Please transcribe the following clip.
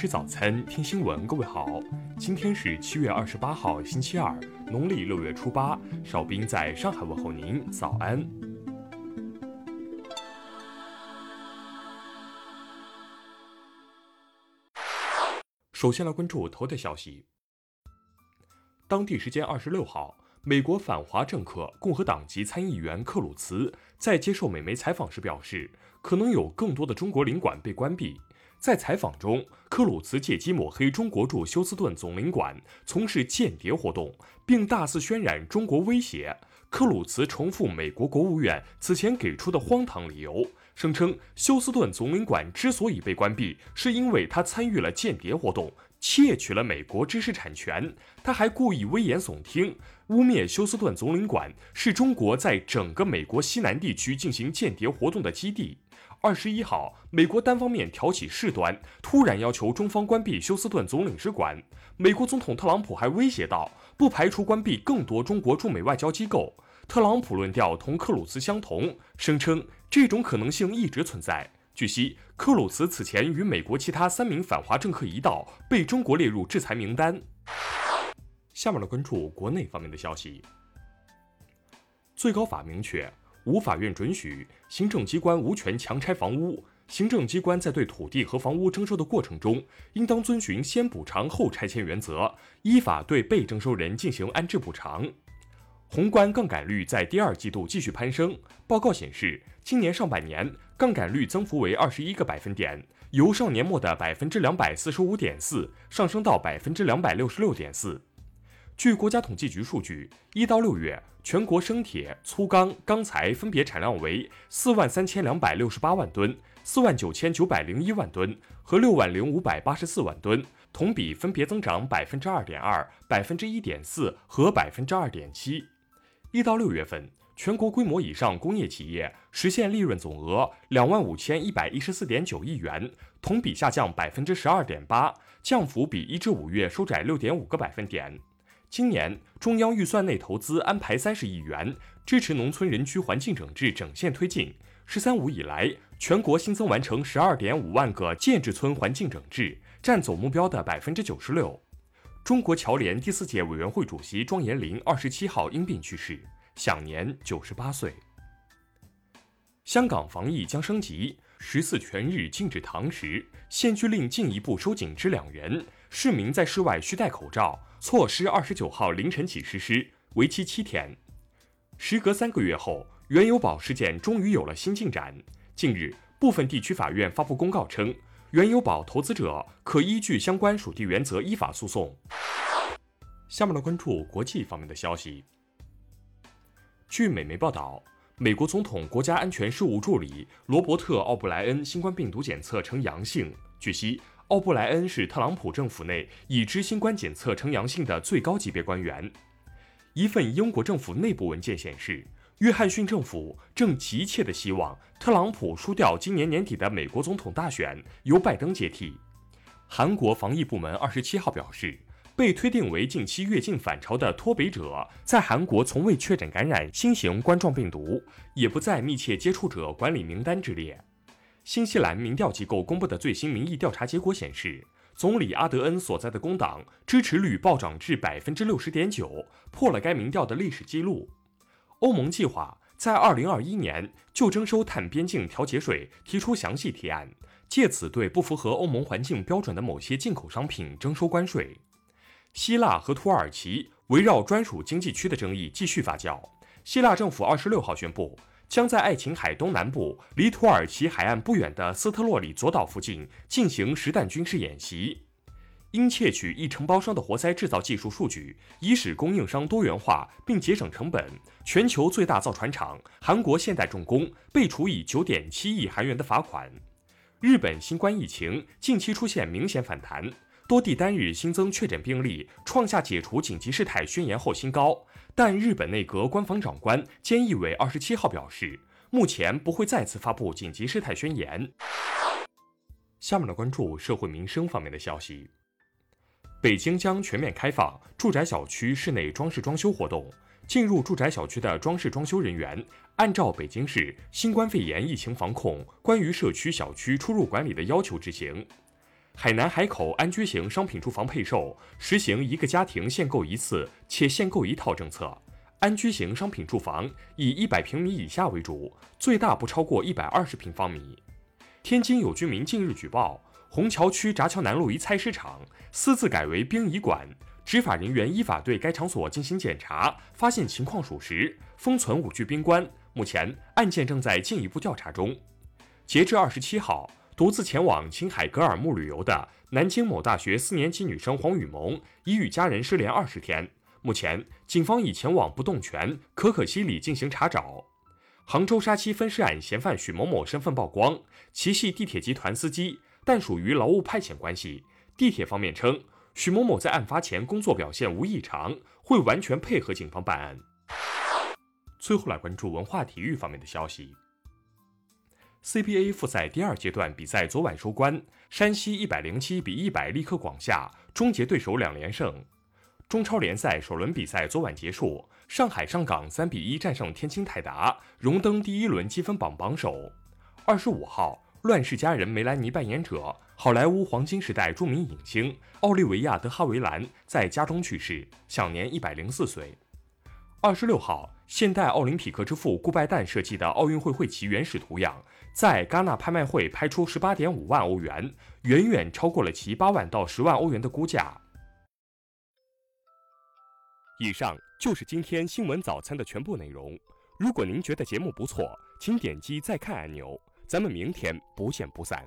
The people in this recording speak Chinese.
吃早餐，听新闻。各位好，今天是七月二十八号，星期二，农历六月初八。少兵在上海问候您，早安。首先来关注头条消息。当地时间二十六号，美国反华政客共和党籍参议员克鲁茨在接受美媒采访时表示，可能有更多的中国领馆被关闭。在采访中，克鲁茨借机抹黑中国驻休斯顿总领馆从事间谍活动，并大肆渲染中国威胁。克鲁茨重复美国国务院此前给出的荒唐理由，声称休斯顿总领馆之所以被关闭，是因为他参与了间谍活动，窃取了美国知识产权。他还故意危言耸听，污蔑休斯顿总领馆是中国在整个美国西南地区进行间谍活动的基地。二十一号，美国单方面挑起事端，突然要求中方关闭休斯顿总领事馆。美国总统特朗普还威胁道，不排除关闭更多中国驻美外交机构。特朗普论调同克鲁茨相同，声称这种可能性一直存在。据悉，克鲁茨此前与美国其他三名反华政客一道被中国列入制裁名单。下面来关注国内方面的消息。最高法明确。无法院准许行政机关无权强拆房屋。行政机关在对土地和房屋征收的过程中，应当遵循先补偿后拆迁原则，依法对被征收人进行安置补偿。宏观杠杆率在第二季度继续攀升。报告显示，今年上半年杠杆率增幅为二十一个百分点，由上年末的百分之两百四十五点四上升到百分之两百六十六点四。据国家统计局数据，一到六月，全国生铁、粗钢、钢材分别产量为四万三千两百六十八万吨、四万九千九百零一万吨和六万零五百八十四万吨，同比分别增长百分之二点二、百分之一点四和百分之二点七。一到六月份，全国规模以上工业企业实现利润总额两万五千一百一十四点九亿元，同比下降百分之十二点八，降幅比一至五月收窄六点五个百分点。今年中央预算内投资安排三十亿元，支持农村人居环境整治整线推进。“十三五”以来，全国新增完成十二点五万个建制村环境整治，占总目标的百分之九十六。中国侨联第四届委员会主席庄严林二十七号因病去世，享年九十八岁。香港防疫将升级，十四全日禁止堂食，限聚令进一步收紧至两人，市民在室外需戴口罩。措施二十九号凌晨起实施，为期七天。时隔三个月后，原油宝事件终于有了新进展。近日，部分地区法院发布公告称，原油宝投资者可依据相关属地原则依法诉讼。下面来关注国际方面的消息。据美媒报道，美国总统国家安全事务助理罗伯特·奥布莱恩新冠病毒检测呈阳性。据悉。奥布莱恩是特朗普政府内已知新冠检测呈阳性的最高级别官员。一份英国政府内部文件显示，约翰逊政府正急切地希望特朗普输掉今年年底的美国总统大选，由拜登接替。韩国防疫部门二十七号表示，被推定为近期越境返潮的脱北者在韩国从未确诊感染新型冠状病毒，也不在密切接触者管理名单之列。新西兰民调机构公布的最新民意调查结果显示，总理阿德恩所在的工党支持率暴涨至百分之六十点九，破了该民调的历史记录。欧盟计划在二零二一年就征收碳边境调节税提出详细提案，借此对不符合欧盟环境标准的某些进口商品征收关税。希腊和土耳其围绕专属经济区的争议继续发酵。希腊政府二十六号宣布。将在爱琴海东南部、离土耳其海岸不远的斯特洛里佐岛附近进行实弹军事演习。因窃取一承包商的活塞制造技术数据，以使供应商多元化并节省成本，全球最大造船厂韩国现代重工被处以九点七亿韩元的罚款。日本新冠疫情近期出现明显反弹。多地单日新增确诊病例创下解除紧急事态宣言后新高，但日本内阁官房长官菅义伟二十七号表示，目前不会再次发布紧急事态宣言。下面来关注社会民生方面的消息。北京将全面开放住宅小区室内装饰装修活动，进入住宅小区的装饰装修人员按照北京市新冠肺炎疫情防控关于社区小区出入管理的要求执行。海南海口安居型商品住房配售实行一个家庭限购一次且限购一套政策。安居型商品住房以一百平米以下为主，最大不超过一百二十平方米。天津有居民近日举报，虹桥区闸桥南路一菜市场私自改为殡仪馆，执法人员依法对该场所进行检查，发现情况属实，封存五具冰棺。目前案件正在进一步调查中。截至二十七号，独自前往青海格尔木旅游的南京某大学四年级女生黄雨萌已与家人失联二十天。目前，警方已前往不动泉可可西里进行查找。杭州杀妻分尸案嫌犯许某某身份曝光，其系地铁集团司机，但属于劳务派遣关系。地铁方面称，许某某在案发前工作表现无异常，会完全配合警方办案。最后来关注文化体育方面的消息。CBA 复赛第二阶段比赛昨晚收官，山西一百零七比一百力克广厦，终结对手两连胜。中超联赛首轮比赛昨晚结束，上海上港三比一战胜天津泰达，荣登第一轮积分榜榜首。二十五号，《乱世佳人》梅兰妮扮演者、好莱坞黄金时代著名影星奥利维亚·德哈维兰在家中去世，享年一百零四岁。二十六号，现代奥林匹克之父顾拜旦设计的奥运会会旗原始图样在戛纳拍卖会拍出十八点五万欧元，远远超过了其八万到十万欧元的估价。以上就是今天新闻早餐的全部内容。如果您觉得节目不错，请点击再看按钮。咱们明天不见不散。